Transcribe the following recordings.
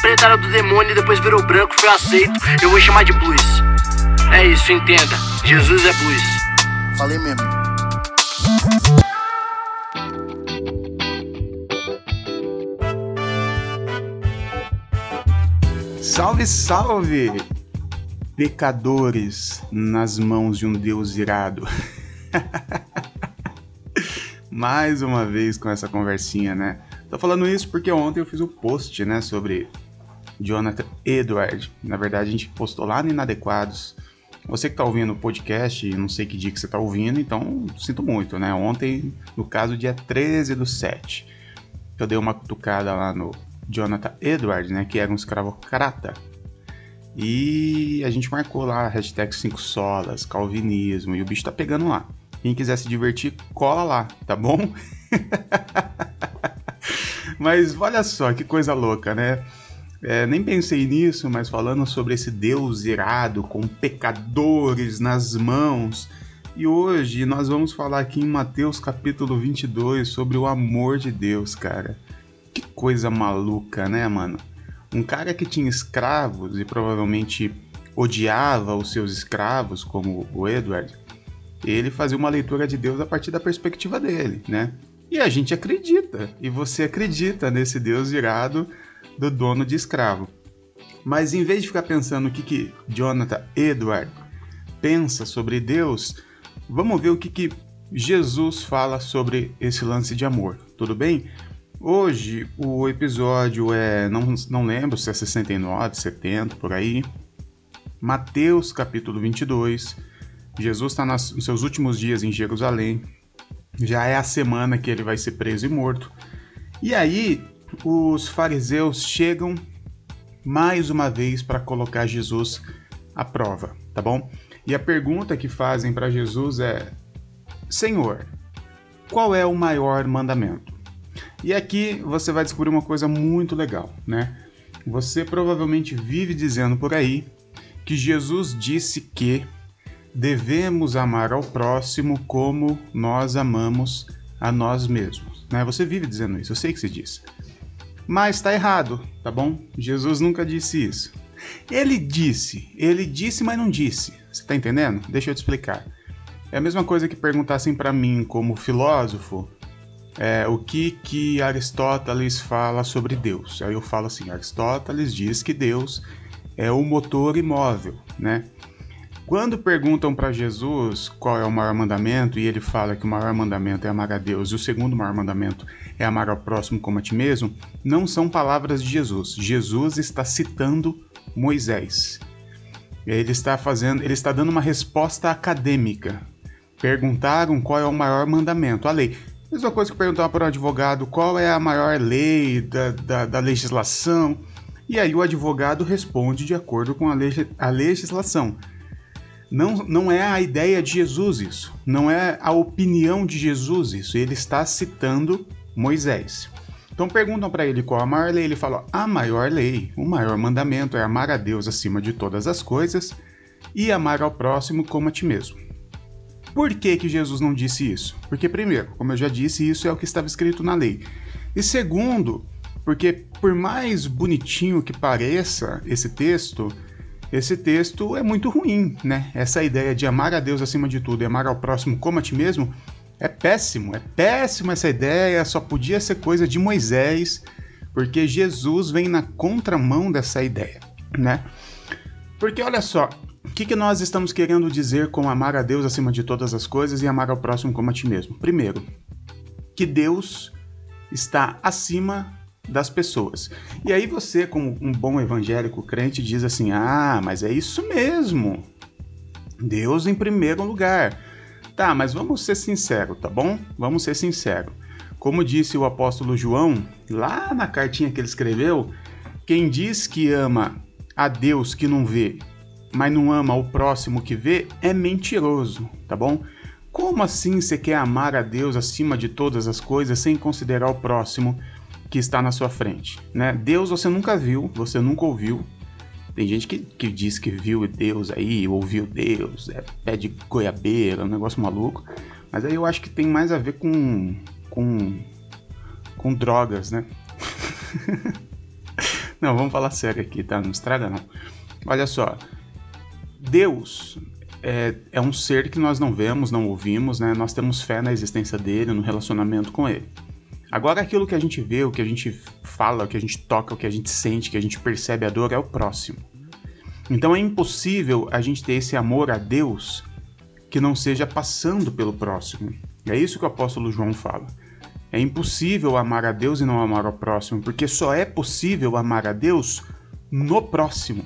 preta era do demônio e depois virou branco, foi aceito. Eu vou chamar de blues. É isso, entenda. Jesus é blues. Falei mesmo. Salve, salve! Pecadores nas mãos de um Deus irado. Mais uma vez com essa conversinha, né? Tô falando isso porque ontem eu fiz o um post, né, sobre Jonathan Edward. Na verdade, a gente postou lá no Inadequados. Você que tá ouvindo o podcast, não sei que dia que você tá ouvindo, então sinto muito, né? Ontem, no caso, dia 13 do 7, eu dei uma cutucada lá no Jonathan Edwards, né, que era um escravocrata. E a gente marcou lá hashtag 5 solas, calvinismo, e o bicho tá pegando lá. Quem quiser se divertir, cola lá, tá bom? mas olha só que coisa louca, né? É, nem pensei nisso, mas falando sobre esse Deus irado com pecadores nas mãos. E hoje nós vamos falar aqui em Mateus capítulo 22 sobre o amor de Deus, cara. Que coisa maluca, né, mano? Um cara que tinha escravos e provavelmente odiava os seus escravos, como o Edward, ele fazia uma leitura de Deus a partir da perspectiva dele, né? E a gente acredita, e você acredita nesse Deus irado do dono de escravo. Mas em vez de ficar pensando o que, que Jonathan Edward pensa sobre Deus, vamos ver o que, que Jesus fala sobre esse lance de amor, tudo bem? Hoje o episódio é, não, não lembro se é 69, 70, por aí. Mateus capítulo 22. Jesus está nos seus últimos dias em Jerusalém. Já é a semana que ele vai ser preso e morto. E aí os fariseus chegam mais uma vez para colocar Jesus à prova, tá bom? E a pergunta que fazem para Jesus é: Senhor, qual é o maior mandamento? E aqui você vai descobrir uma coisa muito legal, né? Você provavelmente vive dizendo por aí que Jesus disse que devemos amar ao próximo como nós amamos a nós mesmos, né? Você vive dizendo isso, eu sei que você diz. Mas está errado, tá bom? Jesus nunca disse isso. Ele disse, ele disse, mas não disse. Você tá entendendo? Deixa eu te explicar. É a mesma coisa que perguntassem para mim, como filósofo, é, o que que Aristóteles fala sobre Deus. Aí eu falo assim, Aristóteles diz que Deus é o motor imóvel, né? Quando perguntam para Jesus qual é o maior mandamento e ele fala que o maior mandamento é amar a Deus e o segundo maior mandamento é amar ao próximo como a ti mesmo, não são palavras de Jesus. Jesus está citando Moisés. Ele está fazendo, ele está dando uma resposta acadêmica. Perguntaram qual é o maior mandamento, a lei. Mesma coisa que perguntar para um advogado qual é a maior lei da, da, da legislação. E aí o advogado responde de acordo com a, leg a legislação. Não, não é a ideia de Jesus isso. Não é a opinião de Jesus isso. Ele está citando Moisés. Então perguntam para ele qual a maior lei. Ele fala: a maior lei, o maior mandamento é amar a Deus acima de todas as coisas e amar ao próximo como a ti mesmo. Por que, que Jesus não disse isso? Porque, primeiro, como eu já disse, isso é o que estava escrito na lei. E segundo, porque por mais bonitinho que pareça esse texto, esse texto é muito ruim, né? Essa ideia de amar a Deus acima de tudo e amar ao próximo como a ti mesmo é péssimo, é péssima essa ideia, só podia ser coisa de Moisés, porque Jesus vem na contramão dessa ideia, né? Porque olha só, o que, que nós estamos querendo dizer com amar a Deus acima de todas as coisas e amar ao próximo como a ti mesmo? Primeiro, que Deus está acima das pessoas. E aí você, como um bom evangélico crente, diz assim: ah, mas é isso mesmo. Deus em primeiro lugar. Tá, mas vamos ser sinceros, tá bom? Vamos ser sinceros. Como disse o apóstolo João, lá na cartinha que ele escreveu, quem diz que ama a Deus que não vê mas não ama o próximo que vê, é mentiroso, tá bom? Como assim você quer amar a Deus acima de todas as coisas sem considerar o próximo que está na sua frente? Né? Deus você nunca viu, você nunca ouviu. Tem gente que, que diz que viu Deus aí, ouviu Deus, é pé de goiabeira, um negócio maluco. Mas aí eu acho que tem mais a ver com, com, com drogas, né? Não, vamos falar sério aqui, tá? Não estraga não. Olha só. Deus é, é um ser que nós não vemos, não ouvimos, né? Nós temos fé na existência dele, no relacionamento com ele. Agora, aquilo que a gente vê, o que a gente fala, o que a gente toca, o que a gente sente, que a gente percebe a dor é o próximo. Então é impossível a gente ter esse amor a Deus que não seja passando pelo próximo. É isso que o apóstolo João fala. É impossível amar a Deus e não amar ao próximo, porque só é possível amar a Deus no próximo.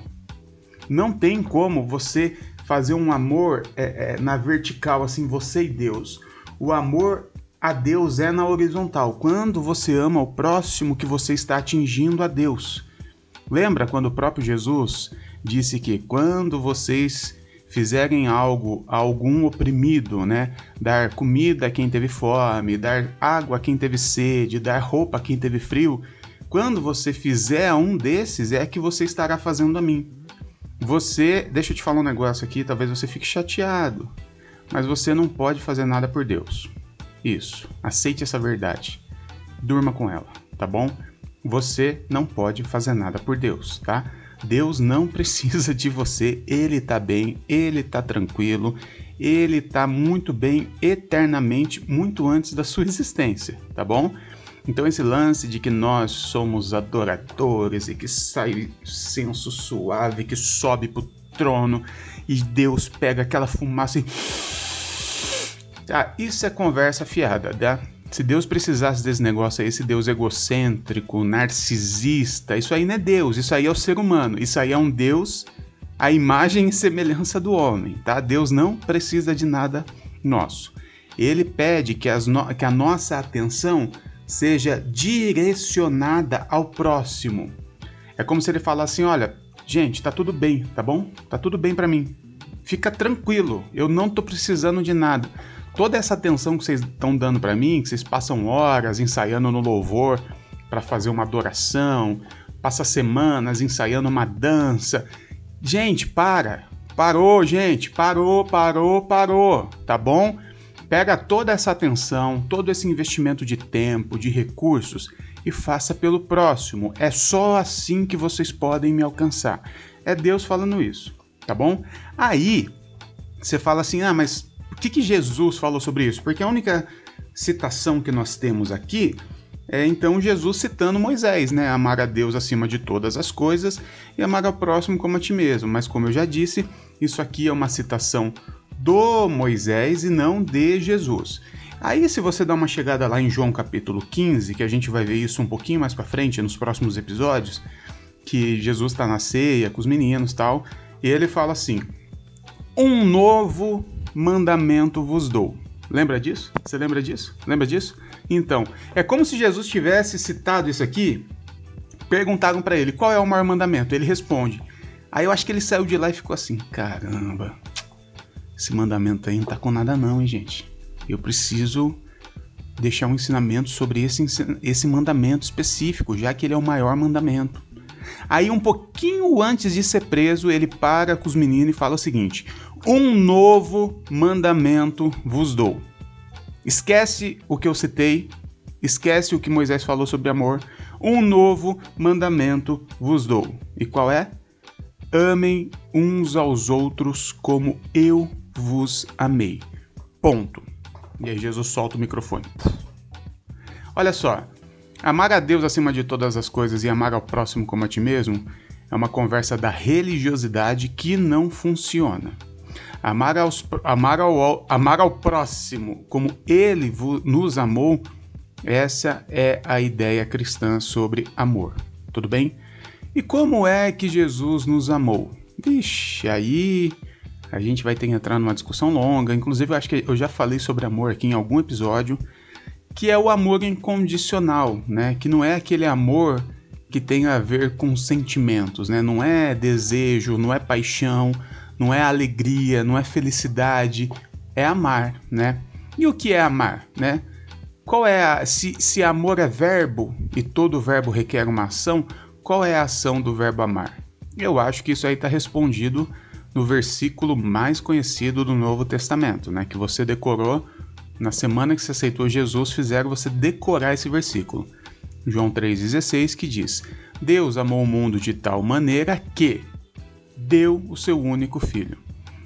Não tem como você fazer um amor é, é, na vertical, assim, você e Deus. O amor a Deus é na horizontal. Quando você ama o próximo, que você está atingindo a Deus. Lembra quando o próprio Jesus disse que quando vocês fizerem algo a algum oprimido, né? Dar comida a quem teve fome, dar água a quem teve sede, dar roupa a quem teve frio. Quando você fizer um desses, é que você estará fazendo a mim. Você, deixa eu te falar um negócio aqui, talvez você fique chateado, mas você não pode fazer nada por Deus. Isso, aceite essa verdade. Durma com ela, tá bom? Você não pode fazer nada por Deus, tá? Deus não precisa de você, ele tá bem, ele tá tranquilo, ele tá muito bem eternamente, muito antes da sua existência, tá bom? Então esse lance de que nós somos adoradores e que sai senso suave, que sobe pro trono e Deus pega aquela fumaça e ah, isso é conversa fiada, tá? Se Deus precisasse desse negócio aí, esse Deus egocêntrico, narcisista, isso aí não é Deus, isso aí é o ser humano. Isso aí é um Deus à imagem e semelhança do homem, tá? Deus não precisa de nada nosso. Ele pede que, no... que a nossa atenção seja direcionada ao próximo. É como se ele falasse assim: olha, gente, tá tudo bem, tá bom? Tá tudo bem para mim. Fica tranquilo, eu não tô precisando de nada toda essa atenção que vocês estão dando para mim, que vocês passam horas ensaiando no louvor para fazer uma adoração, passa semanas ensaiando uma dança. Gente, para. Parou, gente. Parou, parou, parou. Tá bom? Pega toda essa atenção, todo esse investimento de tempo, de recursos e faça pelo próximo. É só assim que vocês podem me alcançar. É Deus falando isso, tá bom? Aí você fala assim: "Ah, mas o que, que Jesus falou sobre isso? Porque a única citação que nós temos aqui é então Jesus citando Moisés, né? Amar a Deus acima de todas as coisas e amar ao próximo como a ti mesmo. Mas como eu já disse, isso aqui é uma citação do Moisés e não de Jesus. Aí se você dá uma chegada lá em João capítulo 15, que a gente vai ver isso um pouquinho mais para frente nos próximos episódios, que Jesus está na ceia com os meninos, tal, e ele fala assim: "Um novo mandamento vos dou. Lembra disso? Você lembra disso? Lembra disso? Então, é como se Jesus tivesse citado isso aqui. Perguntaram para ele qual é o maior mandamento. Ele responde. Aí eu acho que ele saiu de lá e ficou assim: caramba, esse mandamento aí não tá com nada, não, hein, gente? Eu preciso deixar um ensinamento sobre esse, esse mandamento específico, já que ele é o maior mandamento. Aí, um pouquinho antes de ser preso, ele para com os meninos e fala o seguinte: Um novo mandamento vos dou. Esquece o que eu citei, esquece o que Moisés falou sobre amor. Um novo mandamento vos dou. E qual é? Amem uns aos outros como eu vos amei. Ponto. E aí Jesus solta o microfone. Olha só, Amar a Deus acima de todas as coisas e amar ao próximo como a ti mesmo é uma conversa da religiosidade que não funciona. Amar, aos, amar, ao, amar ao próximo como ele nos amou, essa é a ideia cristã sobre amor. Tudo bem? E como é que Jesus nos amou? Vixe, aí a gente vai ter que entrar numa discussão longa. Inclusive, eu acho que eu já falei sobre amor aqui em algum episódio que é o amor incondicional, né? Que não é aquele amor que tem a ver com sentimentos, né? Não é desejo, não é paixão, não é alegria, não é felicidade, é amar, né? E o que é amar, né? Qual é a se, se amor é verbo e todo verbo requer uma ação, qual é a ação do verbo amar? Eu acho que isso aí está respondido no versículo mais conhecido do Novo Testamento, né? Que você decorou na semana que você aceitou Jesus, fizeram você decorar esse versículo. João 3,16 que diz: Deus amou o mundo de tal maneira que deu o seu único filho.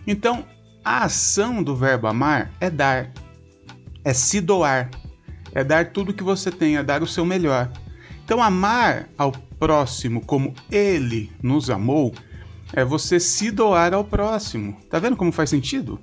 Então, a ação do verbo amar é dar, é se doar, é dar tudo que você tem, é dar o seu melhor. Então, amar ao próximo como ele nos amou é você se doar ao próximo. Tá vendo como faz sentido?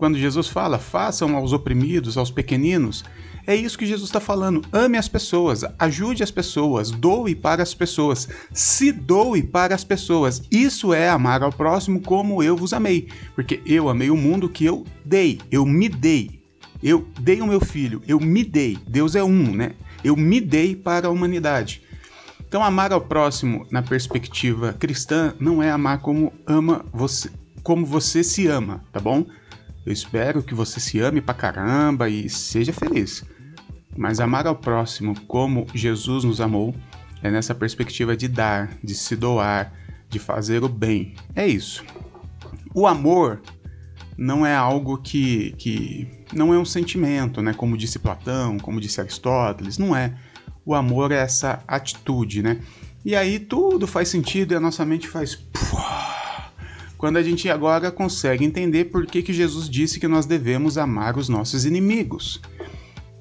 Quando Jesus fala, façam aos oprimidos, aos pequeninos, é isso que Jesus está falando. Ame as pessoas, ajude as pessoas, doe para as pessoas, se doe para as pessoas. Isso é amar ao próximo como eu vos amei. Porque eu amei o mundo que eu dei, eu me dei. Eu dei o meu filho, eu me dei. Deus é um, né? Eu me dei para a humanidade. Então, amar ao próximo na perspectiva cristã não é amar como ama você, como você se ama, tá bom? Eu espero que você se ame pra caramba e seja feliz. Mas amar ao próximo como Jesus nos amou é nessa perspectiva de dar, de se doar, de fazer o bem. É isso. O amor não é algo que, que não é um sentimento, né? Como disse Platão, como disse Aristóteles, não é. O amor é essa atitude, né? E aí tudo faz sentido e a nossa mente faz quando a gente agora consegue entender por que, que Jesus disse que nós devemos amar os nossos inimigos.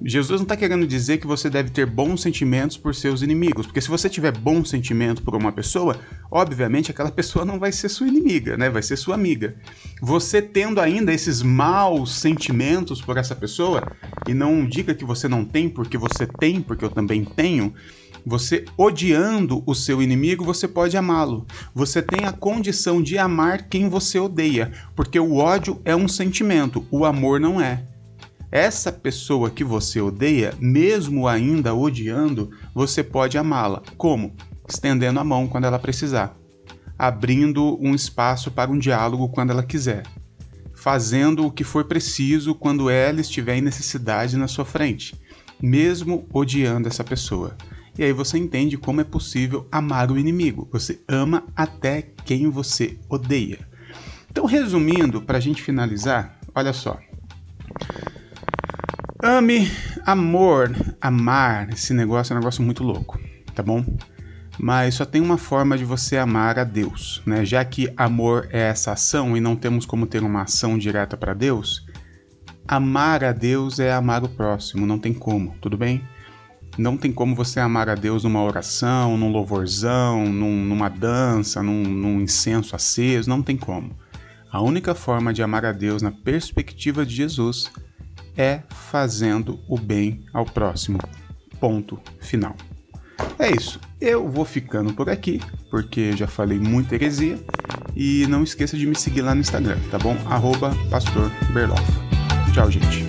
Jesus não está querendo dizer que você deve ter bons sentimentos por seus inimigos, porque se você tiver bom sentimento por uma pessoa, obviamente aquela pessoa não vai ser sua inimiga, né? Vai ser sua amiga. Você tendo ainda esses maus sentimentos por essa pessoa, e não diga que você não tem porque você tem, porque eu também tenho, você odiando o seu inimigo, você pode amá-lo. Você tem a condição de amar quem você odeia, porque o ódio é um sentimento, o amor não é. Essa pessoa que você odeia, mesmo ainda odiando, você pode amá-la. Como? Estendendo a mão quando ela precisar, abrindo um espaço para um diálogo quando ela quiser, fazendo o que for preciso quando ela estiver em necessidade na sua frente, mesmo odiando essa pessoa. E aí você entende como é possível amar o inimigo. Você ama até quem você odeia. Então, resumindo, para a gente finalizar, olha só. Ame, amor, amar, esse negócio é um negócio muito louco, tá bom? Mas só tem uma forma de você amar a Deus, né? Já que amor é essa ação e não temos como ter uma ação direta para Deus, amar a Deus é amar o próximo, não tem como, tudo bem? Não tem como você amar a Deus numa oração, num louvorzão, num, numa dança, num, num incenso aceso, não tem como. A única forma de amar a Deus na perspectiva de Jesus é fazendo o bem ao próximo. Ponto final. É isso. Eu vou ficando por aqui, porque já falei muita heresia. E não esqueça de me seguir lá no Instagram, tá bom? Arroba Pastor Berloff. Tchau, gente.